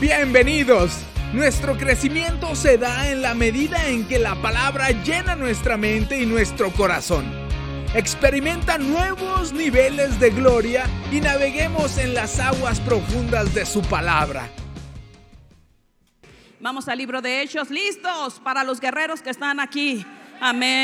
Bienvenidos. Nuestro crecimiento se da en la medida en que la palabra llena nuestra mente y nuestro corazón. Experimenta nuevos niveles de gloria y naveguemos en las aguas profundas de su palabra. Vamos al libro de Hechos, listos para los guerreros que están aquí. Amén.